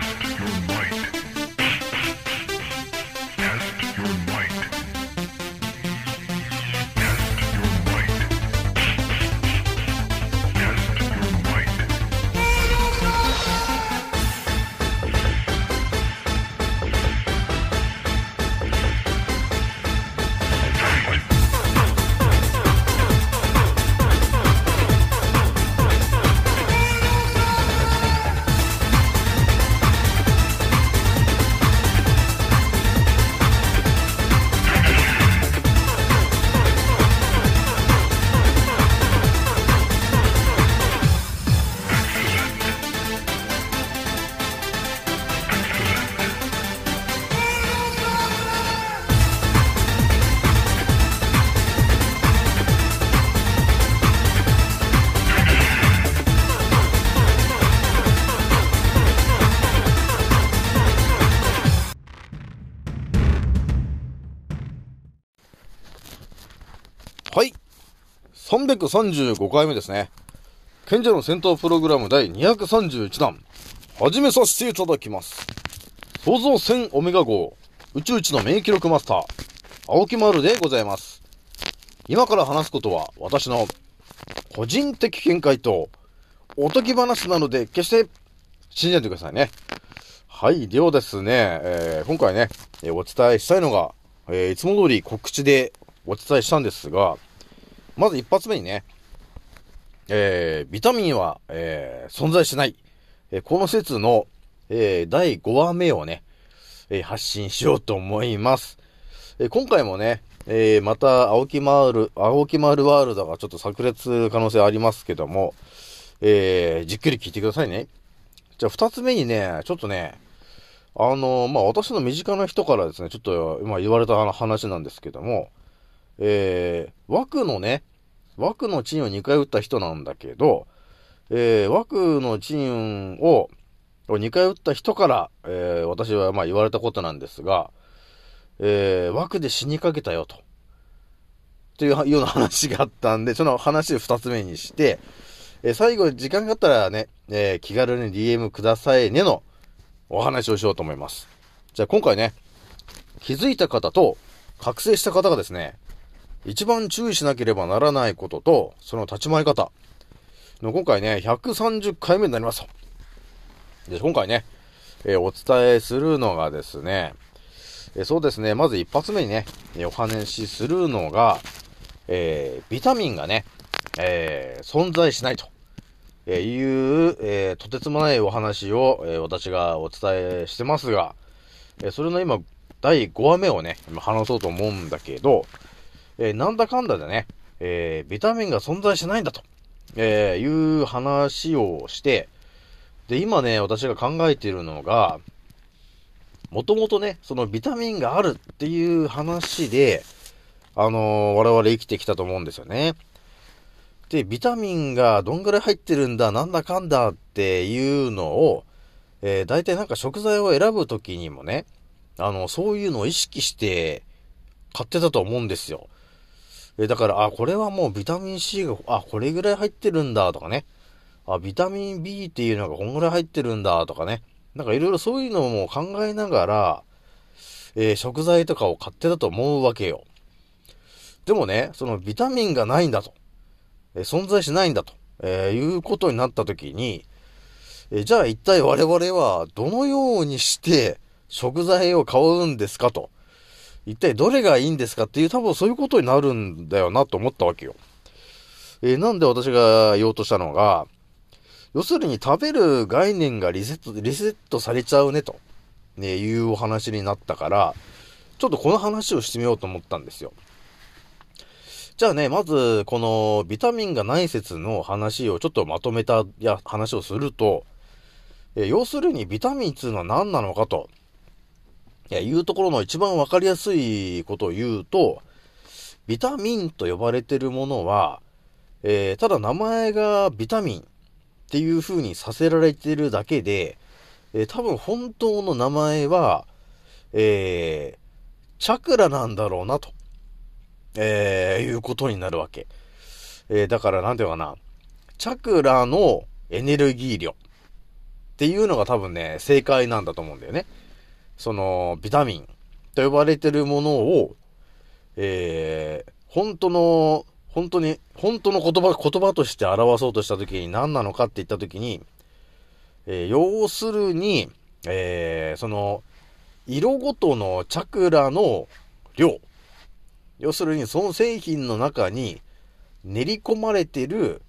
Test your might. 335回目ですね。賢者の戦闘プログラム第231弾。始めさせていただきます。創造戦オメガ号、宇宙一の免疫力マスター、青木丸でございます。今から話すことは、私の個人的見解と、おとぎ話なので、決して信じないでくださいね。はい。ではですね、えー今回ね、えお伝えしたいのが、えーいつも通り告知でお伝えしたんですが、まず一発目にね、えービタミンは、えー存在しない。えーこの説の、えー第5話目をね、えー発信しようと思います。えー今回もね、えーまた、青木マール、青木マールワールドがちょっと炸裂可能性ありますけども、えーじっくり聞いてくださいね。じゃあ、二つ目にね、ちょっとね、あのまあ、私の身近な人からですね、ちょっと、今言われた話なんですけども、えー、枠のね、枠のチンを2回打った人なんだけど、えー、枠のチンを2回打った人から、えー、私はまあ言われたことなんですが、えー、枠で死にかけたよと。っていうような話があったんで、その話を2つ目にして、えー最後時間があったらね、えー気軽に DM くださいねのお話をしようと思います。じゃあ今回ね、気づいた方と覚醒した方がですね、一番注意しなければならないことと、その立ち回り方の今回ね、130回目になりますと。で、今回ね、えーお伝えするのがですね、えーそうですね、まず一発目にね、えーお話しするのが、えビタミンがね、え存在しないと。えいう、えとてつもないお話を、え私がお伝えしてますが、えそれの今、第5話目をね、今話そうと思うんだけど、えーなんだかんだでね、えービタミンが存在しないんだと、えーいう話をして、で、今ね、私が考えているのが、もともとね、そのビタミンがあるっていう話で、あのー我々生きてきたと思うんですよね。で、ビタミンがどんぐらい入ってるんだ、なんだかんだっていうのを、えー、大体なんか食材を選ぶときにもね、あの、そういうのを意識して買ってたと思うんですよ。えだから、あ、これはもうビタミン C が、あ、これぐらい入ってるんだとかね。あ、ビタミン B っていうのがこんぐらい入ってるんだとかね。なんかいろいろそういうのも考えながら、えー食材とかを買ってたと思うわけよ。でもね、そのビタミンがないんだと。えー存在しないんだと、えーいうことになったときに、えーじゃあ一体我々はどのようにして食材を買うんですかと。一体どれがいいんですかっていう多分そういうことになるんだよなと思ったわけよ。えーなんで私が言おうとしたのが、要するに食べる概念がリセット、リセットされちゃうねと、ね、いうお話になったから、ちょっとこの話をしてみようと思ったんですよ。じゃあね、まず、このビタミンがない説の話をちょっとまとめたや話をすると、え要するにビタミンっていうのは何なのかと、いや、いうところの一番わかりやすいことを言うと、ビタミンと呼ばれてるものは、えーただ名前がビタミンっていう風にさせられてるだけで、えー多分本当の名前は、えーチャクラなんだろうなと。えー、いうことになるわけ。えーだからなんていうかな。チャクラのエネルギー量。っていうのが多分ね、正解なんだと思うんだよね。その、ビタミンと呼ばれてるものを、えー、本当の、本当に、本当の言葉、言葉として表そうとしたときに何なのかって言ったときに、えー、要するに、えー、その、色ごとのチャクラの量。要するに、その製品の中に練り込まれてる、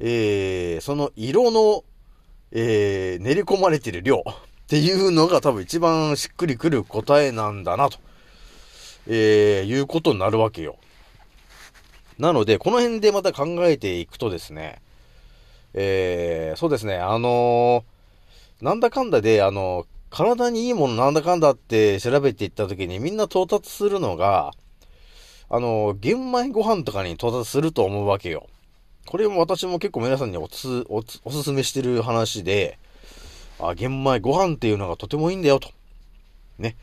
えー、その色の、えー、練り込まれてる量っていうのが多分一番しっくりくる答えなんだなと、えー、いうことになるわけよ。なので、この辺でまた考えていくとですね、えー、そうですね、あのー、なんだかんだで、あのー、体にいいものなんだかんだって調べていった時にみんな到達するのが、あの、玄米ご飯とかに到達すると思うわけよ。これも私も結構皆さんにおつ、おつ、おすすめしてる話で、あ、玄米ご飯っていうのがとてもいいんだよと。ね。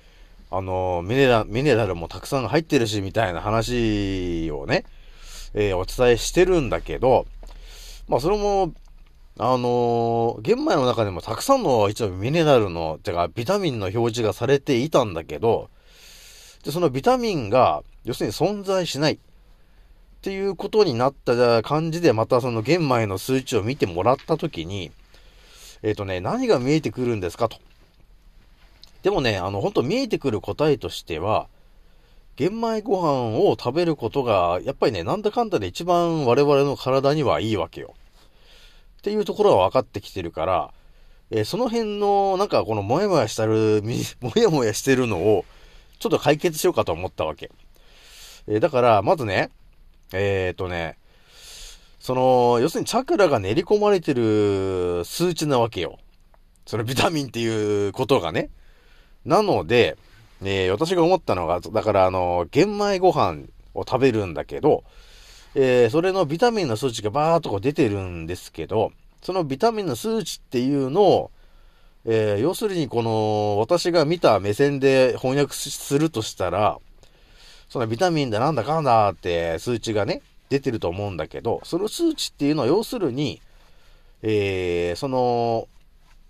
あの、ミネラ、ミネラルもたくさん入ってるし、みたいな話をね、えー、お伝えしてるんだけど、まあ、それも、あのー、玄米の中でもたくさんの一応ミネラルの、てか、ビタミンの表示がされていたんだけど、で、そのビタミンが、要するに存在しない。っていうことになった感じで、またその玄米の数値を見てもらったときに、えっ、ー、とね、何が見えてくるんですかと。でもね、あの、本当見えてくる答えとしては、玄米ご飯を食べることが、やっぱりね、なんだかんだで一番我々の体にはいいわけよ。っていうところが分かってきてるから、えー、その辺の、なんかこのもやもやしたる、もやもやしてるのを、ちょっと解決しようかと思ったわけ。えー、だから、まずね、えっ、ー、とね、その、要するにチャクラが練り込まれてる数値なわけよ。そのビタミンっていうことがね。なので、えー、私が思ったのが、だからあの、玄米ご飯を食べるんだけど、えー、それのビタミンの数値がバーっとこう出てるんですけど、そのビタミンの数値っていうのを、えー、要するにこの、私が見た目線で翻訳するとしたら、そのビタミンだなんだかんだって数値がね、出てると思うんだけど、その数値っていうのは要するに、えー、その、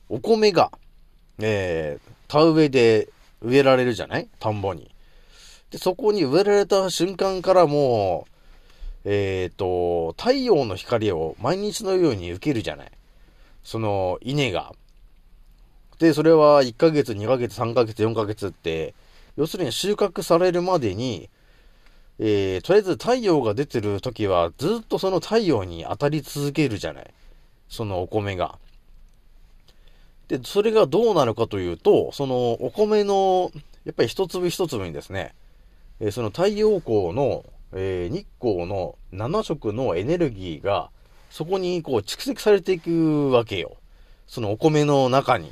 お米が、えー、田植えで植えられるじゃない？田んぼに。で、そこに植えられた瞬間からもう、えっ、ー、と、太陽の光を毎日のように受けるじゃない？その稲が。で、それは1ヶ月、2ヶ月、3ヶ月、4ヶ月って、要するに収穫されるまでに、えー、とりあえず太陽が出てる時はずっとその太陽に当たり続けるじゃない。そのお米が。で、それがどうなるかというと、そのお米の、やっぱり一粒一粒にですね、えー、その太陽光の、えー、日光の7色のエネルギーが、そこにこう蓄積されていくわけよ。そのお米の中に。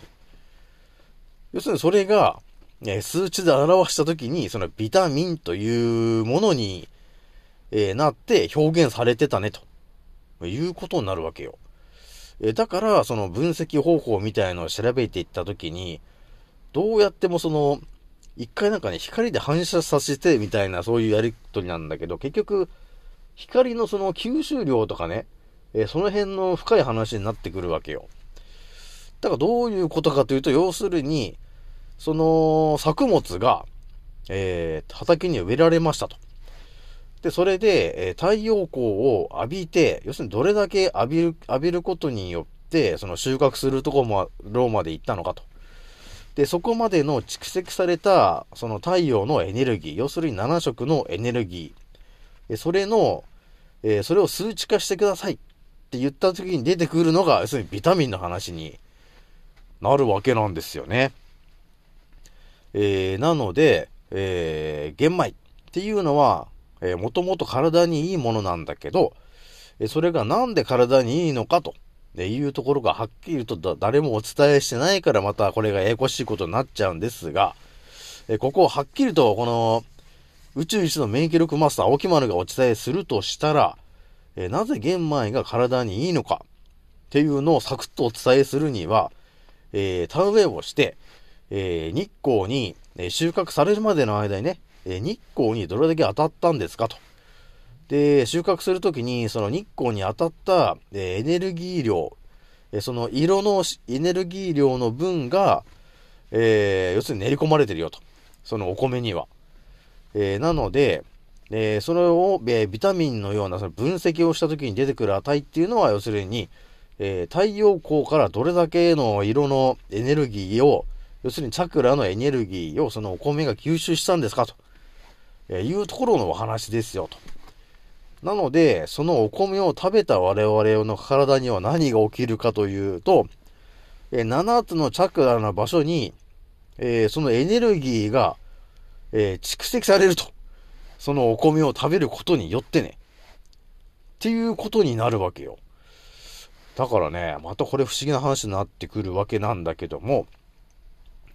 要するにそれが、え数値で表したときに、そのビタミンというものに、えー、なって表現されてたね、ということになるわけよ。えだから、その分析方法みたいのを調べていったときに、どうやってもその、一回なんかね、光で反射させてみたいなそういうやりとりなんだけど、結局、光のその吸収量とかね、えー、その辺の深い話になってくるわけよ。だからどういうことかというと、要するに、その作物が、えー、畑に植えられましたと。で、それで、えー、太陽光を浴びて、要するにどれだけ浴びる、浴びることによって、その収穫するところまで行ったのかと。で、そこまでの蓄積された、その太陽のエネルギー、要するに7色のエネルギー、それの、えー、それを数値化してくださいって言った時に出てくるのが、要するにビタミンの話になるわけなんですよね。えー、なので、えー、玄米っていうのは、えー、もともと体にいいものなんだけど、えそれがなんで体にいいのかと、えいうところがはっきりと誰もお伝えしてないからまたこれがややこしいことになっちゃうんですが、えここをはっきりとこの宇宙一の免疫力マスター青木丸がお伝えするとしたら、えなぜ玄米が体にいいのかっていうのをサクッとお伝えするには、えー、田植えをして、えー、日光に、え収穫されるまでの間にね、え日光にどれだけ当たったんですかと。で、収穫するときに、その日光に当たった、えエネルギー量、えその色のエネルギー量の分が、えー要するに練り込まれてるよと。そのお米には。えーなので、えーそれを、えビタミンのようなその分析をした時に出てくる値っていうのは、要するに、え太陽光からどれだけの色のエネルギーを、要するにチャクラのエネルギーをそのお米が吸収したんですかと、えいうところのお話ですよと。なので、そのお米を食べた我々の体には何が起きるかというと、え7つのチャクラの場所に、えそのエネルギーが、え蓄積されると。そのお米を食べることによってね。っていうことになるわけよ。だからね、またこれ不思議な話になってくるわけなんだけども、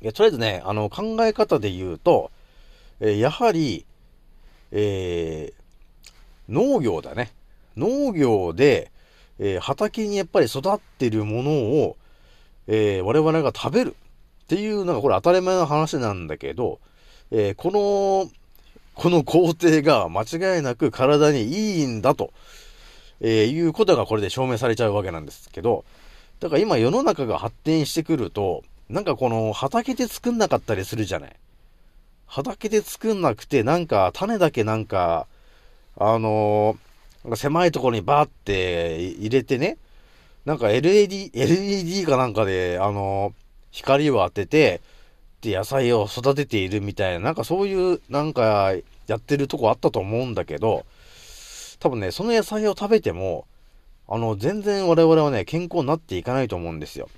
いや、とりあえずね、あの、考え方で言うと、えやはり、えー農業だね。農業で、えー畑にやっぱり育ってるものを、えー我々が食べるっていうのが、これ当たり前の話なんだけど、えこの、この工程が間違いなく体にいいんだと、えいうことがこれで証明されちゃうわけなんですけど、だから今世の中が発展してくると、なんかこの畑で作んなかったりするじゃない。畑で作んなくて、なんか種だけなんか、あのー狭いところにバーって入れてね、なんか LED、LED かなんかで、あのー光を当てて、で、野菜を育てているみたいな、なんかそういう、なんか、やってるとこあったと思うんだけど、多分ね、その野菜を食べても、あの、全然我々はね、健康になっていかないと思うんですよ。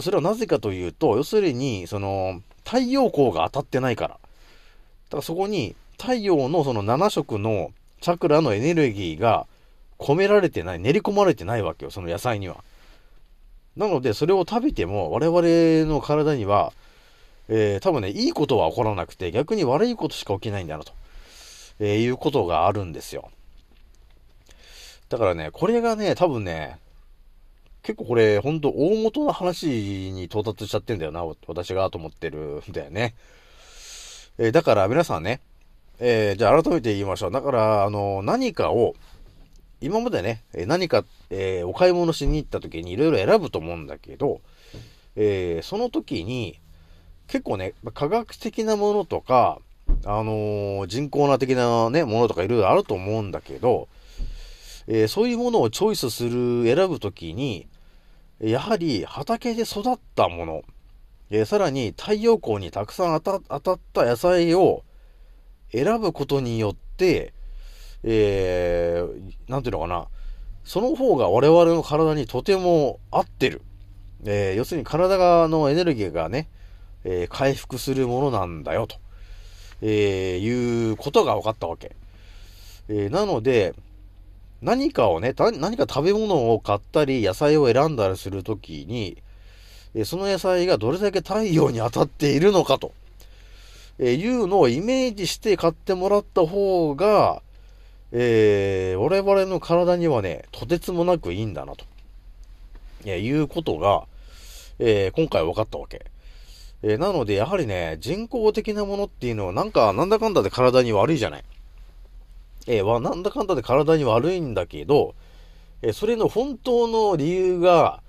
それはなぜかというと、要するに、その、太陽光が当たってないから。だからそこに、太陽のその7色のチャクラのエネルギーが込められてない、練り込まれてないわけよ、その野菜には。なので、それを食べても、我々の体には、えー多分ね、いいことは起こらなくて、逆に悪いことしか起きないんだな、と、えーいうことがあるんですよ。だからね、これがね、多分ね、結構これ、ほんと大元の話に到達しちゃってんだよな、私がと思ってるんだよね。えーだから皆さんね、えーじゃあ改めて言いましょう。だから、あの、何かを、今までね、え何か、えーお買い物しに行った時にいろいろ選ぶと思うんだけど、えーその時に、結構ね、科学的なものとか、あのー人工な的なね、ものとかいろいろあると思うんだけど、えそういうものをチョイスする、選ぶときに、やはり畑で育ったもの、えーさらに太陽光にたくさん当た当たった野菜を選ぶことによって、えー、なんていうのかな、その方が我々の体にとても合ってる。えー要するに体がのエネルギーがね、えー回復するものなんだよ、と、えーいうことが分かったわけ。えーなので、何かをね、何か食べ物を買ったり、野菜を選んだりするときに、えその野菜がどれだけ太陽に当たっているのかと、えいうのをイメージして買ってもらった方が、えー我々の体にはね、とてつもなくいいんだなと、えいうことが、えー今回分かったわけ。えーなので、やはりね、人工的なものっていうのは、なんか、なんだかんだで体に悪いじゃない。えー、なんだかんだで体に悪いんだけど、えーそれの本当の理由が、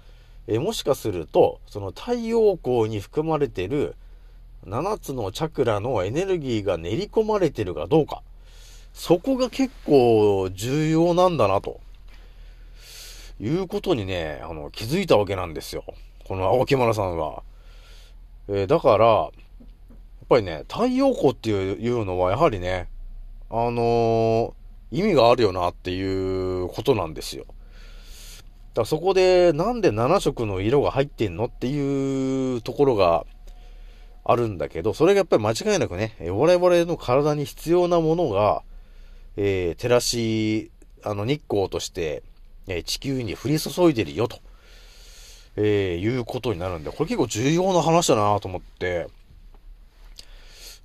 えーもしかすると、その太陽光に含まれてる7つのチャクラのエネルギーが練り込まれてるかどうか。そこが結構重要なんだなと。いうことにね、あの、気づいたわけなんですよ。この青木村さんは。えーだから、やっぱりね、太陽光っていうのはやはりね、あのー意味があるよなっていうことなんですよ。だからそこでなんで7色の色が入ってんのっていうところがあるんだけど、それがやっぱり間違いなくね、我々の体に必要なものが、えー照らし、あの日光として、え地球に降り注いでるよと、えーいうことになるんで、これ結構重要な話だなと思って、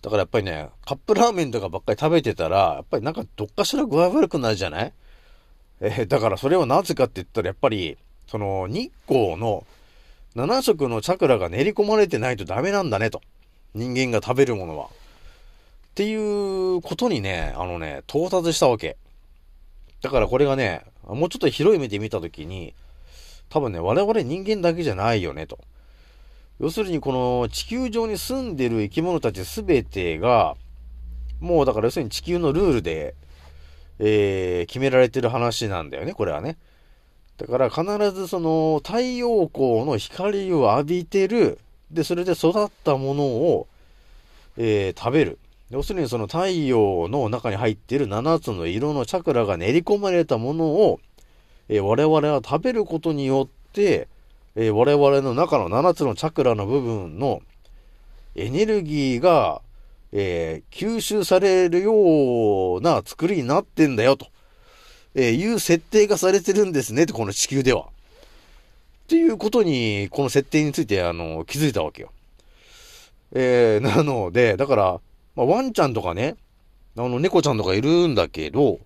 だからやっぱりね、カップラーメンとかばっかり食べてたら、やっぱりなんかどっかしら具合悪くなるじゃない？えーだからそれはなぜかって言ったら、やっぱり、その日光の7色のチャクラが練り込まれてないとダメなんだねと。人間が食べるものは。っていうことにね、あのね、到達したわけ。だからこれがね、もうちょっと広い目で見たときに、多分ね、我々人間だけじゃないよね、と。要するにこの地球上に住んでる生き物たちすべてが、もうだから要するに地球のルールで、えー、決められてる話なんだよね、これはね。だから必ずその太陽光の光を浴びてる、で、それで育ったものを、えー、食べる。要するにその太陽の中に入っている7つの色のチャクラが練り込まれたものを、えー、我々は食べることによって、えー、我々の中の7つのチャクラの部分のエネルギーが、えー、吸収されるような作りになってんだよと、えいう設定がされてるんですねって、この地球では。っていうことに、この設定について、あの、気づいたわけよ。えー、なので、だから、まあ、ワンちゃんとかね、あの、猫ちゃんとかいるんだけど、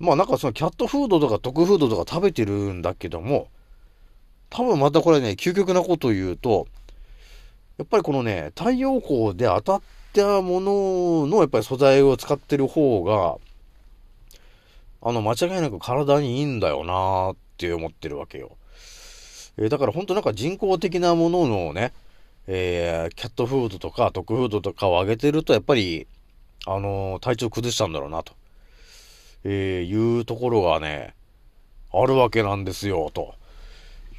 まあなんかそのキャットフードとかドッグフードとか食べてるんだけども、多分またこれね、究極なことを言うと、やっぱりこのね、太陽光で当たったもののやっぱり素材を使ってる方が、あの、間違いなく体にいいんだよなーって思ってるわけよ。えー、だから本当なんか人工的なもののね、えー、キャットフードとかドッグフードとかをあげてると、やっぱり、あのー、体調崩しちゃうんだろうなと、えいうところがね、あるわけなんですよ、と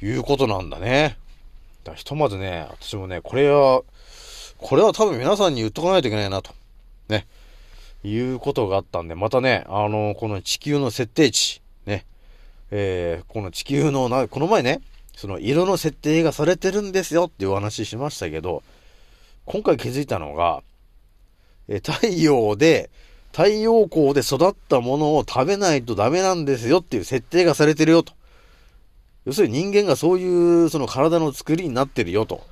いうことなんだね。だひとまずね、私もね、これは、これは多分皆さんに言っとかないといけないなと。ね。いうことがあったんで、またね、あのー、この地球の設定値、ね。えー、この地球のな、この前ね、その色の設定がされてるんですよっていうお話しましたけど、今回気づいたのが、え、太陽で、太陽光で育ったものを食べないとダメなんですよっていう設定がされてるよと。要するに人間がそういうその体の作りになってるよと、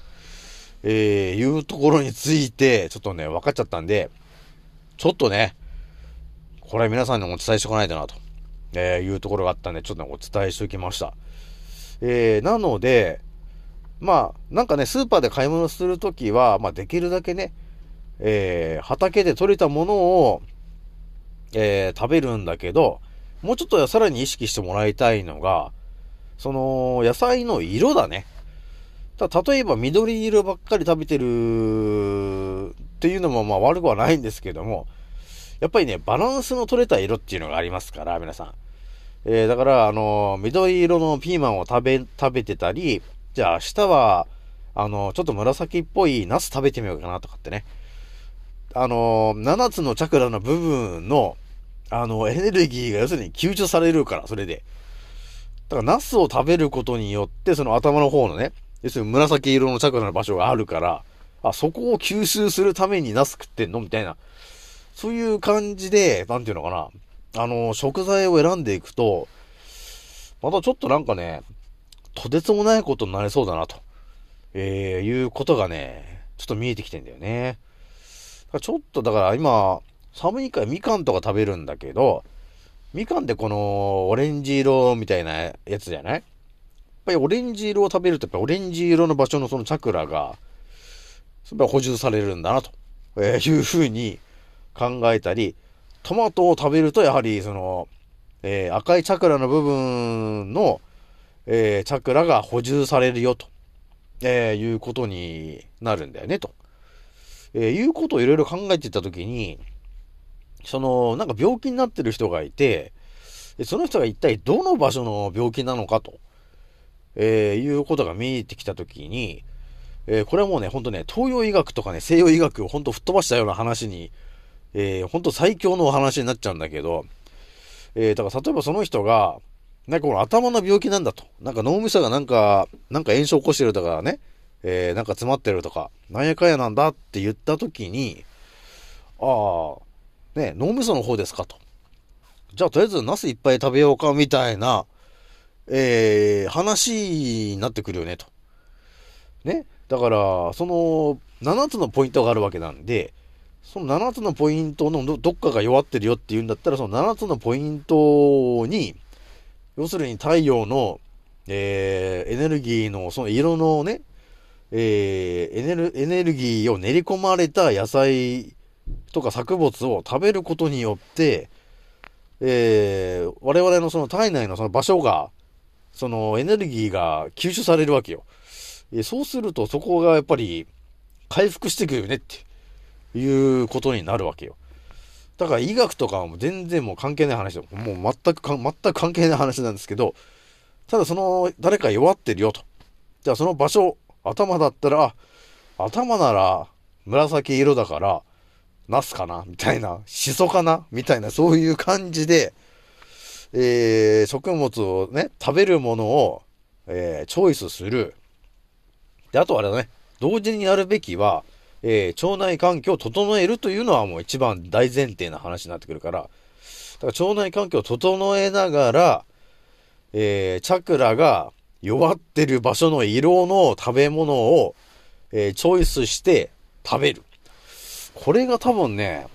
えー、いうところについて、ちょっとね、分かっちゃったんで、ちょっとね、これ皆さんにもお伝えしておかないとなと、えー、いうところがあったんで、ちょっとね、お伝えしておきました。えー、なので、まあ、なんかね、スーパーで買い物するときは、まあ、できるだけね、えー、畑で採れたものを、えー、食べるんだけど、もうちょっとさらに意識してもらいたいのが、その、野菜の色だね。た例えば緑色ばっかり食べてるっていうのもまあ悪くはないんですけども、やっぱりね、バランスの取れた色っていうのがありますから、皆さん。えー、だから、あのー、緑色のピーマンを食べ、食べてたり、じゃあ明日は、あのー、ちょっと紫っぽいナス食べてみようかなとかってね。あの7つのチャクラの部分の、あの、エネルギーが要するに吸収されるから、それで。だから、ナスを食べることによって、その頭の方のね、要するに紫色のチャクラの場所があるから、あ、そこを吸収するためにナス食ってんのみたいな。そういう感じで、なんていうのかな。あの、食材を選んでいくと、またちょっとなんかね、とてつもないことになりそうだな、と、えー、いうことがね、ちょっと見えてきてんだよね。ちょっとだから今、寒いからみかんとか食べるんだけど、みかんってこのオレンジ色みたいなやつじゃない？やっぱりオレンジ色を食べると、やっぱオレンジ色の場所のそのチャクラが、やっぱ補充されるんだなと、いうふうに考えたり、トマトを食べるとやはりその、えー、赤いチャクラの部分の、えー、チャクラが補充されるよと、えいうことになるんだよねと、えいうことをいろいろ考えていったときに、その、なんか病気になってる人がいて、その人が一体どの場所の病気なのかと、えー、いうことが見えてきたときに、えー、これはもうね、ほんとね、東洋医学とかね、西洋医学をほんと吹っ飛ばしたような話に、えー、ほんと最強のお話になっちゃうんだけど、えー、だから例えばその人が、なんかこの頭の病気なんだと。なんか脳みそがなんか、なんか炎症起こしてるとかね、えー、なんか詰まってるとか、なんやかんやなんだって言ったときに、ああ、ね、脳みその方ですかと。じゃあとりあえずナスいっぱい食べようかみたいな、えー、話になってくるよねと。ね。だから、その7つのポイントがあるわけなんで、その7つのポイントのどっかが弱ってるよっていうんだったら、その7つのポイントに、要するに太陽の、えー、エネルギーの、その色のね、えー、エネル、エネルギーを練り込まれた野菜とか作物を食べることによって、えー、我々のその体内のその場所が、そのエネルギーが吸収されるわけよ。えそうするとそこがやっぱり回復していくよねっていうことになるわけよ。だから医学とかはも全然もう関係ない話だ。もう全く、全く関係ない話なんですけど、ただその誰か弱ってるよと。じゃあその場所、頭だったら、頭なら紫色だから、ナスかなみたいな、シソかなみたいな、そういう感じで、えー、食物をね、食べるものを、えー、チョイスする。で、あとあれだね、同時にやるべきは、えー、腸内環境を整えるというのはもう一番大前提な話になってくるから、だから腸内環境を整えながら、えー、チャクラが弱ってる場所の色の食べ物を、えー、チョイスして食べる。これが多分ね、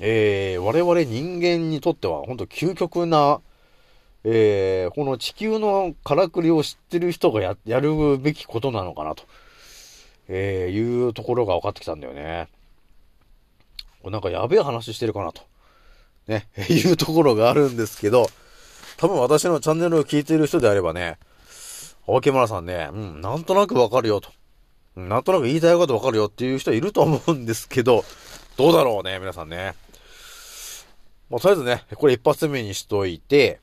えー、我々人間にとっては本当究極な、えー、この地球のからくりを知ってる人がや、やるべきことなのかなと、えー、いうところが分かってきたんだよね。なんかやべえ話してるかなと、ね、いうところがあるんですけど、多分私のチャンネルを聞いてる人であればね、青木村さんね、うん、なんとなくわかるよと。なんとなく言いたいことわかるよっていう人いると思うんですけど、どうだろうね、皆さんね。まあ、とりあえずね、これ一発目にしといて、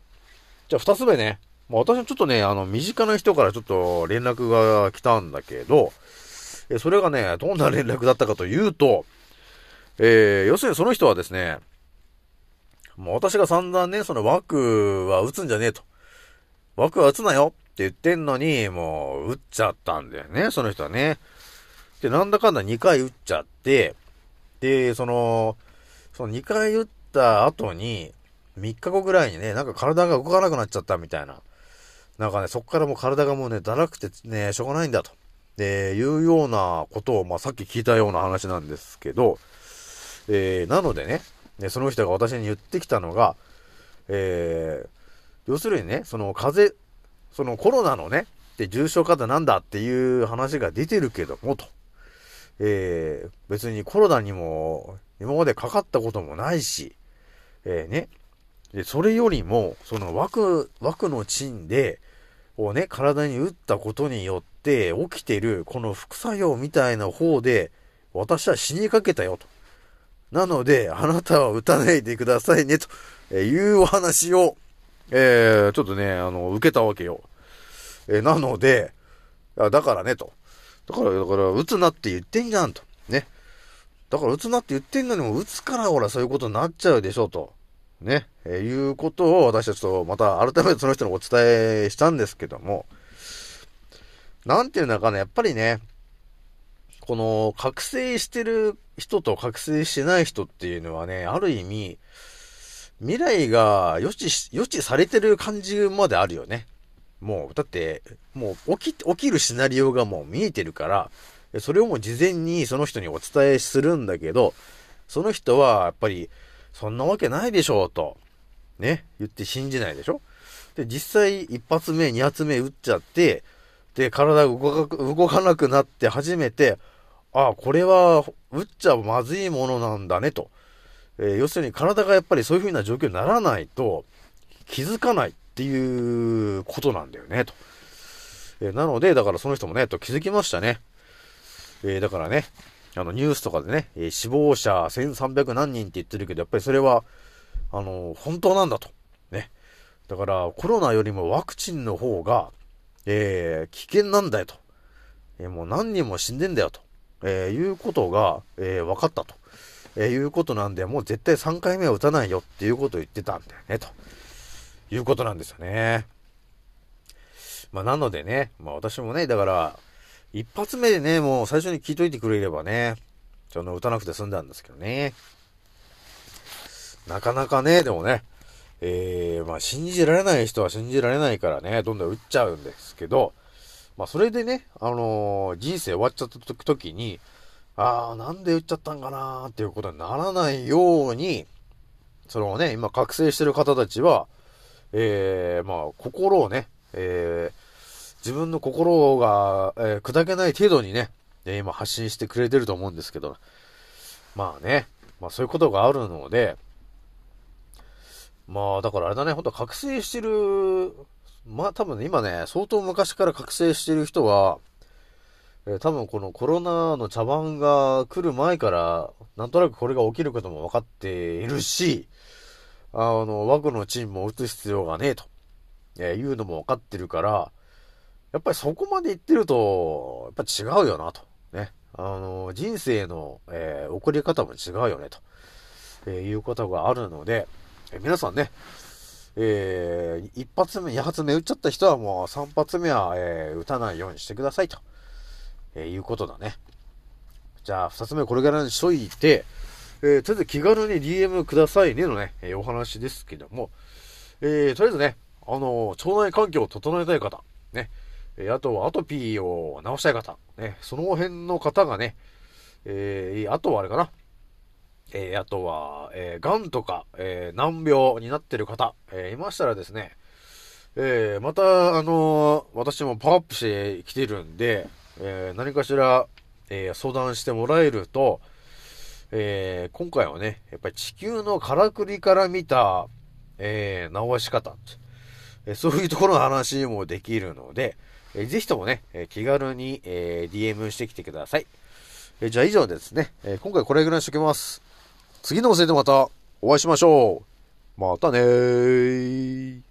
じゃあ二つ目ね、まあ、私はちょっとね、あの、身近な人からちょっと連絡が来たんだけど、えそれがね、どんな連絡だったかというと、えー、要するにその人はですね、もう私が散々ね、その枠は打つんじゃねえと。枠は打つなよって言ってんのに、もう打っちゃったんだよね、その人はね。で、なんだかんだ2回打っちゃって、で、その、その2回打った後に、3日後ぐらいにね、なんか体が動かなくなっちゃったみたいな。なんかね、そっからもう体がもうね、だらくてね、しょうがないんだと。で、いうようなことを、まあ、さっき聞いたような話なんですけど、えー、なのでね、ね、その人が私に言ってきたのが、えー、要するにね、その風邪、そのコロナのね、で重症化ってなんだっていう話が出てるけども、と。えー、別にコロナにも今までかかったこともないし、えー、ね、で、それよりも、その枠、枠の賃で、をね、体に打ったことによって起きてる、この副作用みたいな方で、私は死にかけたよと。なので、あなたは打たないでくださいね、というお話を、えー、ちょっとね、あの、受けたわけよ。えー、なので、だからね、と。だから、だから、打つなって言ってんじゃん、と。ね。だから、打つなって言ってんのにも、打つから、ほら、そういうことになっちゃうでしょ、と。ね。えー、いうことを、私たちと、また、改めてその人にお伝えしたんですけども、なんていうんだかね、やっぱりね、この、覚醒してる人と覚醒してない人っていうのはね、ある意味、未来が予知し、予知されてる感じまであるよね。もう、だって、もう起き、起きるシナリオがもう見えてるから、それをもう事前にその人にお伝えするんだけど、その人はやっぱり、そんなわけないでしょうと、ね、言って信じないでしょ？で、実際一発目、二発目打っちゃって、で、体が動か動かなくなって初めて、ああ、これは打っちゃまずいものなんだねと。えー、要するに体がやっぱりそういう風な状況にならないと気づかないっていうことなんだよねと。え、なので、だからその人もね、と気づきましたね。えー、だからね、あのニュースとかでね、え死亡者1300何人って言ってるけど、やっぱりそれは、あの本当なんだと。ね。だからコロナよりもワクチンの方が、え危険なんだよと。えもう何人も死んでんだよと。え、いうことが、え、分かったと、え、いうことなんで、もう絶対3回目は打たないよっていうことを言ってたんだよね、ということなんですよね。まあ、なのでね、まあ私もね、だから、一発目でね、もう最初に聞いといてくれればね、その打たなくて済んだんですけどね。なかなかね、でもね、えー、まあ信じられない人は信じられないからね、どんどん打っちゃうんですけど、まあ、それでね、あのー、人生終わっちゃった時に、ああ、なんで打っちゃったんかなーっていうことにならないように、そのね、今覚醒してる方たちは、えー、まあ、心をね、えー、自分の心が、えー、砕けない程度にね、え今発信してくれてると思うんですけど、まあね、まあそういうことがあるので、まあだからあれだね、ほんと覚醒してるまあ多分ね、今ね、相当昔から覚醒してる人は、えー多分このコロナの茶番が来る前から、なんとなくこれが起きることも分かっているし、あの、枠のチームも打つ必要がねえと、えーいうのも分かってるから、やっぱりそこまで言ってると、やっぱ違うよなと。ね。あの、人生の、えー送り方も違うよねと、えーいうことがあるので、えー皆さんね、えー一発目、二発目打っちゃった人はもう三発目は、えー打たないようにしてくださいと、えーいうことだね。じゃあ、二つ目これからにしといて、えーとりあえず気軽に DM くださいねのね、えーお話ですけども、えーとりあえずね、あのー腸内環境を整えたい方、ね、えーあとはアトピーを治したい方、ね、その辺の方がね、えーあとはあれかな、えーあとは、えー、癌とか、えー難病になってる方、えーいましたらですね、えーまた、あの私もパワーアップしてきてるんで、えー何かしら、えー相談してもらえると、えー今回はね、やっぱり地球のからくりから見た、えー治し方、えーそういうところの話もできるので、えーぜひともね、えー気軽に、えー DM してきてください。えーじゃあ以上ですね、えー今回これぐらいにしときます。次のおせいでまたお会いしましょう。またねー。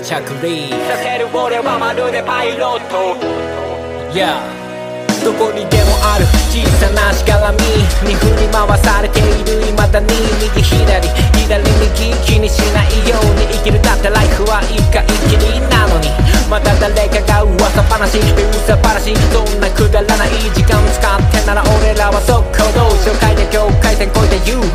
ざ着陸させる俺はまるでパイロット Yeah どこにでもある小さなしがらみに振り回されている未だに右左左右気にしないように生きるだってライフは一回きりなのにまた誰かが噂話噂話そんなくだらない時間使ってなら俺らは速攻動紹介で境界線越えて言う。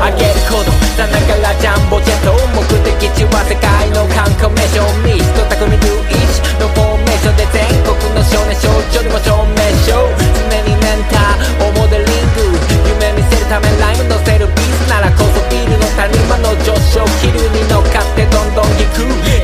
あげることさながらジャンボジェット目的地は世界の観光名所ミスト匠ルイチのフォーメーションで全国の少年少女にも証明名称常にメンターをモデリング夢見せるためライム乗せるビース。ならこそビールの谷間の上昇。気流に乗っかってどんどん行く。